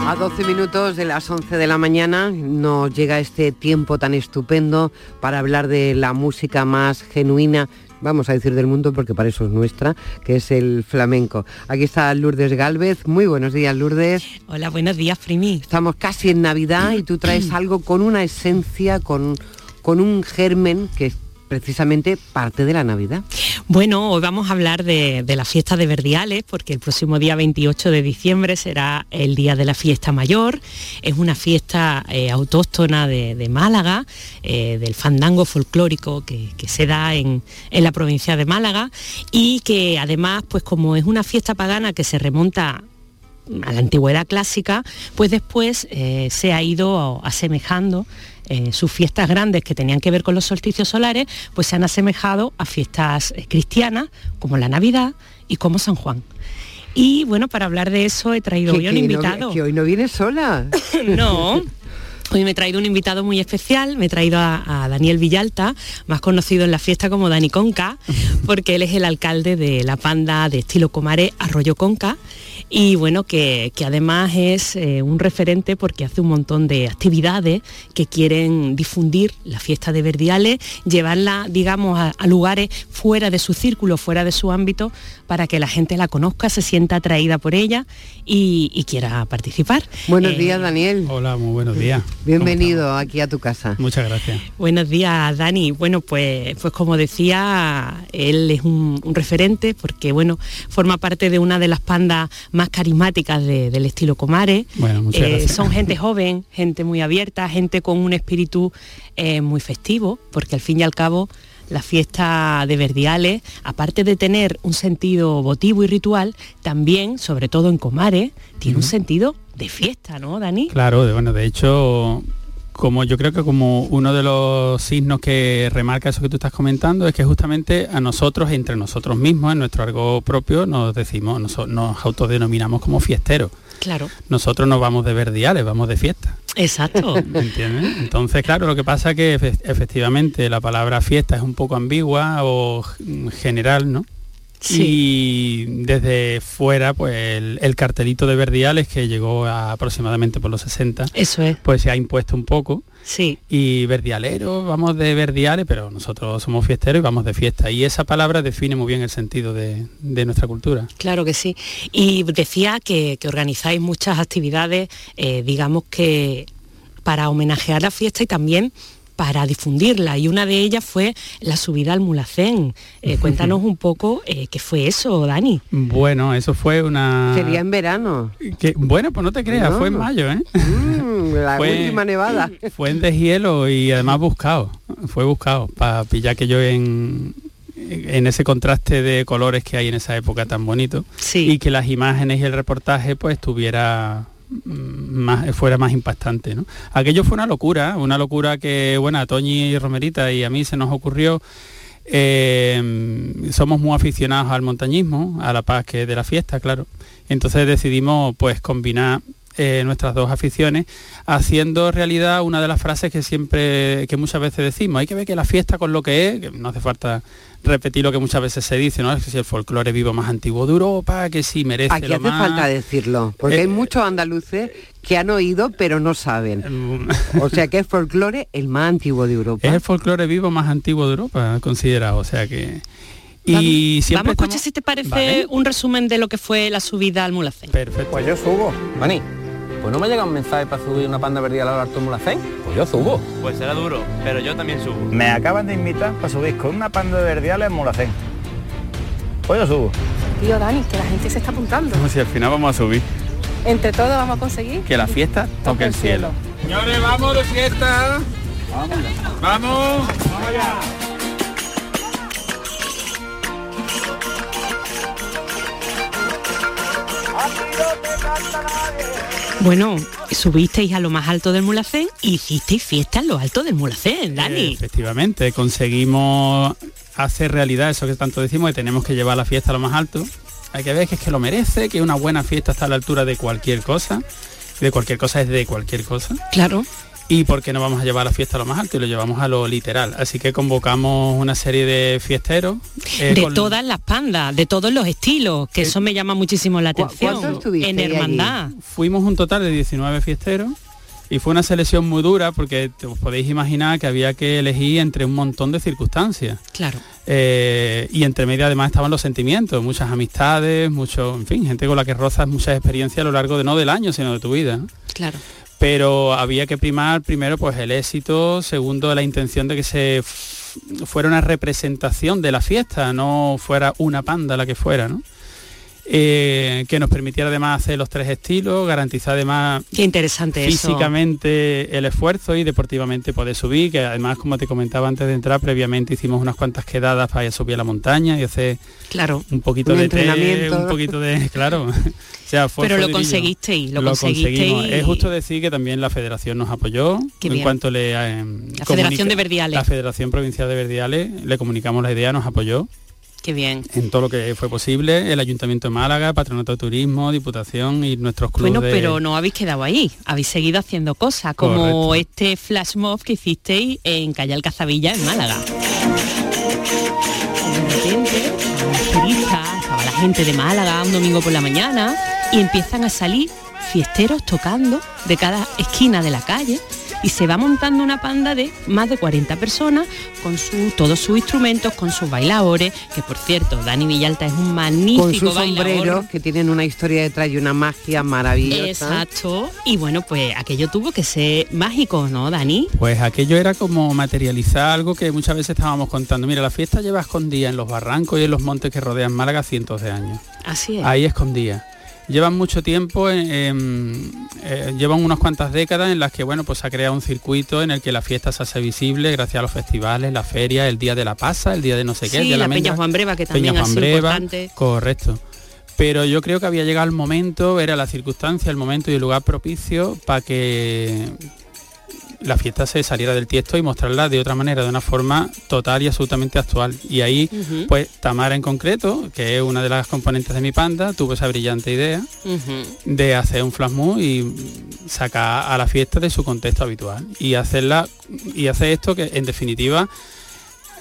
A 12 minutos de las 11 de la mañana nos llega este tiempo tan estupendo para hablar de la música más genuina vamos a decir del mundo porque para eso es nuestra, que es el flamenco. Aquí está Lourdes Galvez. Muy buenos días, Lourdes. Hola, buenos días, Primi. Estamos casi en Navidad y tú traes algo con una esencia, con, con un germen que es precisamente parte de la Navidad. Bueno, hoy vamos a hablar de, la fiesta de Verdiales, porque el próximo día 28 de diciembre será el día de la fiesta mayor. Es una fiesta eh, autóctona de, Málaga, eh, del fandango folclórico que, se da en, la provincia de Málaga y que además, pues como es una fiesta pagana que se remonta a la antigüedad clásica, pues después eh, se ha ido asemejando eh, sus fiestas grandes que tenían que ver con los solsticios solares, pues se han asemejado a fiestas eh, cristianas como la Navidad y como San Juan. Y bueno, para hablar de eso he traído hoy un invitado. que hoy no viene sola. no. Hoy me he traído un invitado muy especial, me he traído a, a, Daniel Villalta, más conocido en la fiesta como Dani Conca, porque él es el alcalde de la panda de estilo Comare Arroyo Conca y bueno, que, además es eh, un referente porque hace un montón de actividades que quieren difundir la fiesta de Verdiales, llevarla, digamos, a, lugares fuera de su círculo, fuera de su ámbito, para que la gente la conozca, se sienta atraída por ella y, quiera participar. Buenos días, eh, Daniel. Hola, muy buenos días. Bienvenido aquí a tu casa. Muchas gracias. Buenos días, Dani. Bueno, pues, pues como decía, él es un, un referente porque, bueno, forma parte de una de las pandas más más carismáticas del estilo Comare. Eh, son gente joven, gente muy abierta, gente con un espíritu eh, muy festivo, porque al fin y al cabo la fiesta de Verdiales, aparte de tener un sentido votivo y ritual, también, sobre todo en Comare, tiene un sentido de fiesta, ¿no, Dani? Claro, bueno, de hecho, como yo creo que como uno de los signos que remarca eso que tú estás comentando es que justamente a nosotros, entre nosotros mismos, en nuestro algo propio, nos decimos, nos, autodenominamos como fiesteros. Claro. Nosotros no vamos de verdiales, vamos de fiesta. Exacto. ¿Entiendes? Entonces, claro, lo que pasa es que efectivamente la palabra fiesta es un poco ambigua o general, ¿no? Y desde fuera, pues el, cartelito de Verdiales, que llegó aproximadamente por los 60, Eso es. pues se ha impuesto un poco. Sí. Y verdialero, vamos de verdiales, pero nosotros somos fiesteros y vamos de fiesta. Y esa palabra define muy bien el sentido de, nuestra cultura. Claro que sí. Y decía que, organizáis muchas actividades, eh, digamos que para homenajear la fiesta y también para difundirla y una de ellas fue la subida al Mulacén. Eh, cuéntanos un poco eh, qué fue eso, Dani. Bueno, eso fue una... Sería en verano. Que, bueno, pues no te creas, fue en mayo, ¿eh? Mm, la última nevada. Fue en deshielo y además buscado, fue buscado, para pillar que yo en, en ese contraste de colores que hay en esa época tan bonito y que las imágenes y el reportaje pues tuviera más, fuera más impactante. ¿no? Aquello fue una locura, una locura que, bueno, a Toñi y Romerita y a mí se nos ocurrió. Eh, somos muy aficionados al montañismo, a la paz que de la fiesta, claro. Entonces decidimos pues combinar eh, nuestras dos aficiones, haciendo realidad una de las frases que siempre, que muchas veces decimos, hay que ver que la fiesta con lo que es, que no hace falta repetir lo que muchas veces se dice, ¿no? Es que si el folclore vivo más antiguo de Europa, que sí merece Aquí hace falta decirlo, porque hay eh, muchos andaluces que han oído pero no saben. o sea que es folclore el más antiguo de Europa. Es el folclore vivo más antiguo de Europa, considerado, o sea que... Y vamos, vamos a escuchar si te parece un resumen de lo que fue la subida al Mulacén. Perfecto. Pues yo subo. Mani, pues no me llega un mensaje para subir una panda verde al Alto Mulacén. Pues yo subo. Pues será duro, pero yo también subo. Me acaban de invitar para subir con una panda de verdiales en Mulacén. Pues yo subo. Tío Dani, que la gente se está apuntando. Como si al final vamos a subir. Entre todos vamos a conseguir que la fiesta toque, el cielo. Señores, vamos de fiesta. Vamos. Vamos. Vamos allá. Bueno, subisteis a lo más alto del Mulacén y hicisteis fiesta en lo alto del Mulacén, Dani. efectivamente, conseguimos hacer realidad eso que tanto decimos, que tenemos que llevar la fiesta a lo más alto. Hay que ver que es que lo merece, que una buena fiesta está a la altura de cualquier cosa. De cualquier cosa es de cualquier cosa. Claro y porque no vamos a llevar la fiesta a lo más alto y lo llevamos a lo literal. Así que convocamos una serie de fiesteros. Eh, de todas las pandas, de todos los estilos, que eso me llama muchísimo la atención. En hermandad. Fuimos un total de 19 fiesteros Y fue una selección muy dura porque os podéis imaginar que había que elegir entre un montón de circunstancias. Claro. Eh, y entre medio además estaban los sentimientos, muchas amistades, mucho, en fin, gente con la que rozas muchas experiencias a lo largo de no del año, sino de tu vida. Claro. Pero había que primar primero pues el éxito, segundo la intención de que se fuera una representación de la fiesta, no fuera una panda la que fuera. Eh, que nos permitiera además hacer los tres estilos, garantizar además Qué interesante físicamente el esfuerzo y deportivamente poder subir, que además como te comentaba antes de entrar, previamente hicimos unas cuantas quedadas para ir a subir a la montaña y hacer claro, un poquito de entrenamiento, un poquito de, claro. Pero lo conseguisteis, lo, conseguisteis. Es justo decir que también la federación nos apoyó en cuanto le... Eh, la Federación de Verdiales. La Federación Provincial de Verdiales, le comunicamos la idea, nos apoyó Qué bien. En todo lo que fue posible, el Ayuntamiento de Málaga, Patronato de Turismo, Diputación y nuestros clubes. Bueno, pero no habéis quedado ahí, habéis seguido haciendo cosas, como este flash mob que hicisteis en Calle Alcazabilla, en Málaga. De repente, estaba la gente de Málaga un domingo por la mañana y empiezan a salir fiesteros tocando de cada esquina de la calle y se va montando una panda de más de 40 personas con su, todos sus instrumentos, con sus bailadores, que por cierto, Dani Villalta es un magnífico Con sus sombreros que tienen una historia detrás y una magia maravillosa. Exacto. Y bueno, pues aquello tuvo que ser mágico, ¿no, Dani? Pues aquello era como materializar algo que muchas veces estábamos contando. Mira, la fiesta lleva escondida en los barrancos y en los montes que rodean Málaga cientos de años. Así es. Ahí escondía llevan mucho tiempo, eh, llevan unas cuantas décadas en las que bueno, pues se ha creado un circuito en el que la fiesta se hace visible gracias a los festivales, la feria, el día de la pasa, el día de no sé qué, el día la, la Peña Juan Breva, que también Peña Juan Breva, importante. Correcto. Pero yo creo que había llegado el momento, era la circunstancia, el momento y el lugar propicio para que la fiesta se saliera del tiesto y mostrarla de otra manera, de una forma total y absolutamente actual. Y ahí, pues Tamara en concreto, que es una de las componentes de mi panda, tuvo esa brillante idea de hacer un flash y sacar a la fiesta de su contexto habitual y hacerla y hacer esto que en definitiva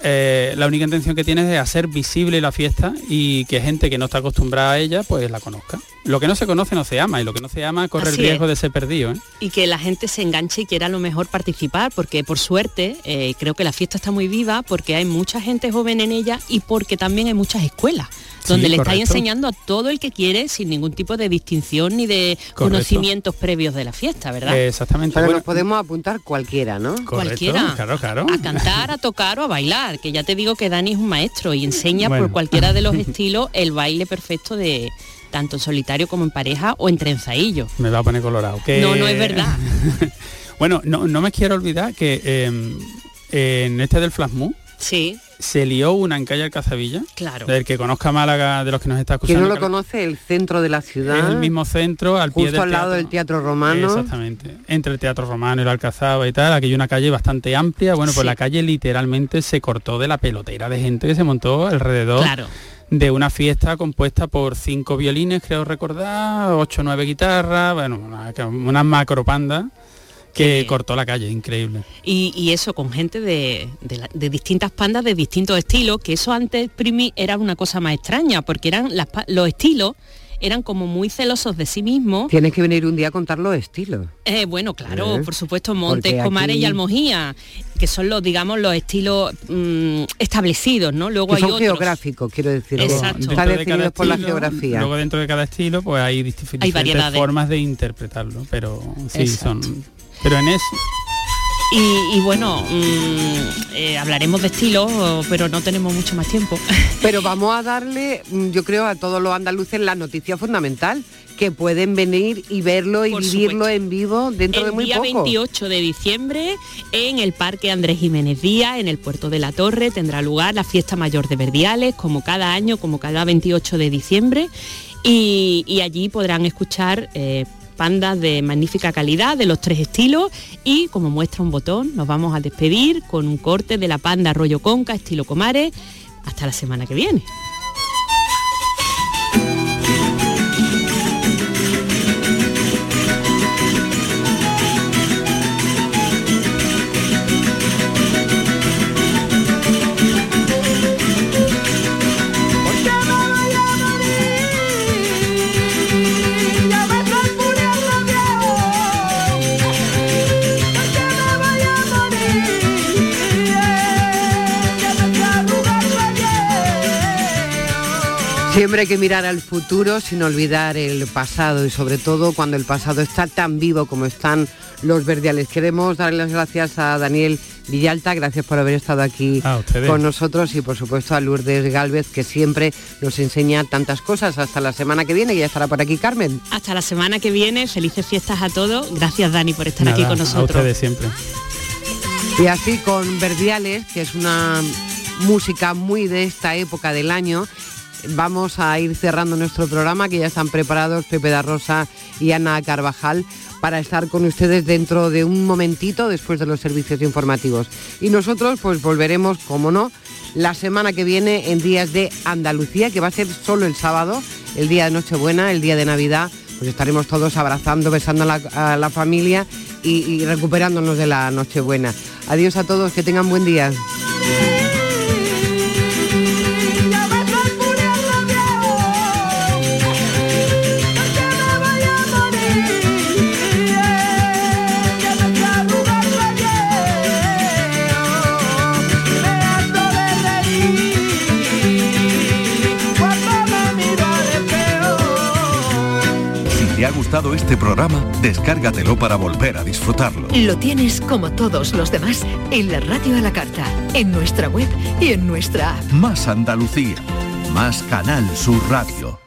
eh, la única intención que tiene es de hacer visible la fiesta y que gente que no está acostumbrada a ella pues la conozca. Lo que no se conoce no se ama y lo que no se ama corre el riesgo de ser perdido. ¿eh? Y que la gente se enganche y quiera a lo mejor participar porque por suerte eh, creo que la fiesta está muy viva porque hay mucha gente joven en ella y porque también hay muchas escuelas donde le estáis enseñando a todo el que quiere sin ningún tipo de distinción ni de conocimientos previos de la fiesta, ¿verdad? exactamente. Pero nos podemos apuntar cualquiera, ¿no? cualquiera. Claro, claro. A cantar, a tocar o a bailar, que ya te digo que Dani es un maestro y enseña por cualquiera de los estilos el baile perfecto de tanto en solitario como en pareja o en trenzadillo. Me va a poner colorado. No, no es verdad. bueno, no, no, me quiero olvidar que em, en este del Flash Sí se lió una en calle Alcazabilla. Claro. Del que conozca Málaga, de los que nos está escuchando. Que no lo conoce, el centro de la ciudad. Es el mismo centro, al pie del al lado del Teatro Romano. Exactamente. Entre el Teatro Romano y la Alcazaba y tal. Aquí hay una calle bastante amplia. Bueno, pues la calle literalmente se cortó de la pelotera de gente que se montó alrededor. de una fiesta compuesta por cinco violines, creo recordar, ocho o nueve guitarras, bueno, una, una macro panda que cortó la calle, increíble. Y, eso con gente de, distintas pandas de distintos estilos, que eso antes, Primi, era una cosa más extraña, porque eran los estilos eran como muy celosos de sí mismos. Tienes que venir un día a contar los estilos. Eh, bueno, claro, ¿Eh? por supuesto, Montes, Comares y Almojía, que son los, digamos, los estilos mm, establecidos, ¿no? Luego hay son otros. geográficos, quiero decir. Exacto. Está definido por la geografía. Luego dentro de cada estilo, pues hay, diferentes formas de interpretarlo, pero sí, son pero en eso... Y, bueno, mm, eh, hablaremos de estilo, pero no tenemos mucho más tiempo. Pero vamos a darle, mm, yo creo, a todos los andaluces la noticia fundamental, que pueden venir y verlo y vivirlo en vivo dentro de muy poco. El día 28 de diciembre en el Parque Andrés Jiménez Díaz, en el Puerto de la Torre, tendrá lugar la fiesta mayor de Verdiales, como cada año, como cada 28 de diciembre. Y, allí podrán escuchar eh, pandas de magnífica calidad, de los tres estilos y como muestra un botón nos vamos a despedir con un corte de la panda rollo conca estilo Comares. Hasta la semana que viene. Siempre hay que mirar al futuro sin olvidar el pasado y sobre todo cuando el pasado está tan vivo como están los verdiales. Queremos darle las gracias a Daniel Villalta, gracias por haber estado aquí con nosotros y por supuesto a Lourdes Galvez que siempre nos enseña tantas cosas. Hasta la semana que viene, y ya estará por aquí Carmen. Hasta la semana que viene, felices fiestas a todos. Gracias Dani por estar aquí con nosotros. A ustedes siempre. Y así con Verdiales, que es una música muy de esta época del año vamos a ir cerrando nuestro programa, que ya están preparados Pepe da Rosa y Ana Carvajal para estar con ustedes dentro de un momentito después de los servicios informativos. Y nosotros pues volveremos, como no, la semana que viene en días de Andalucía, que va a ser solo el sábado, el día de Nochebuena, el día de Navidad, pues estaremos todos abrazando, besando a la, familia y, y recuperándonos de la Nochebuena. Adiós a todos, que tengan buen día. Gustado este programa, descárgatelo para volver a disfrutarlo. Lo tienes como todos los demás en la radio a la carta, en nuestra web y en nuestra app. Más Andalucía, más Canal Sur Radio.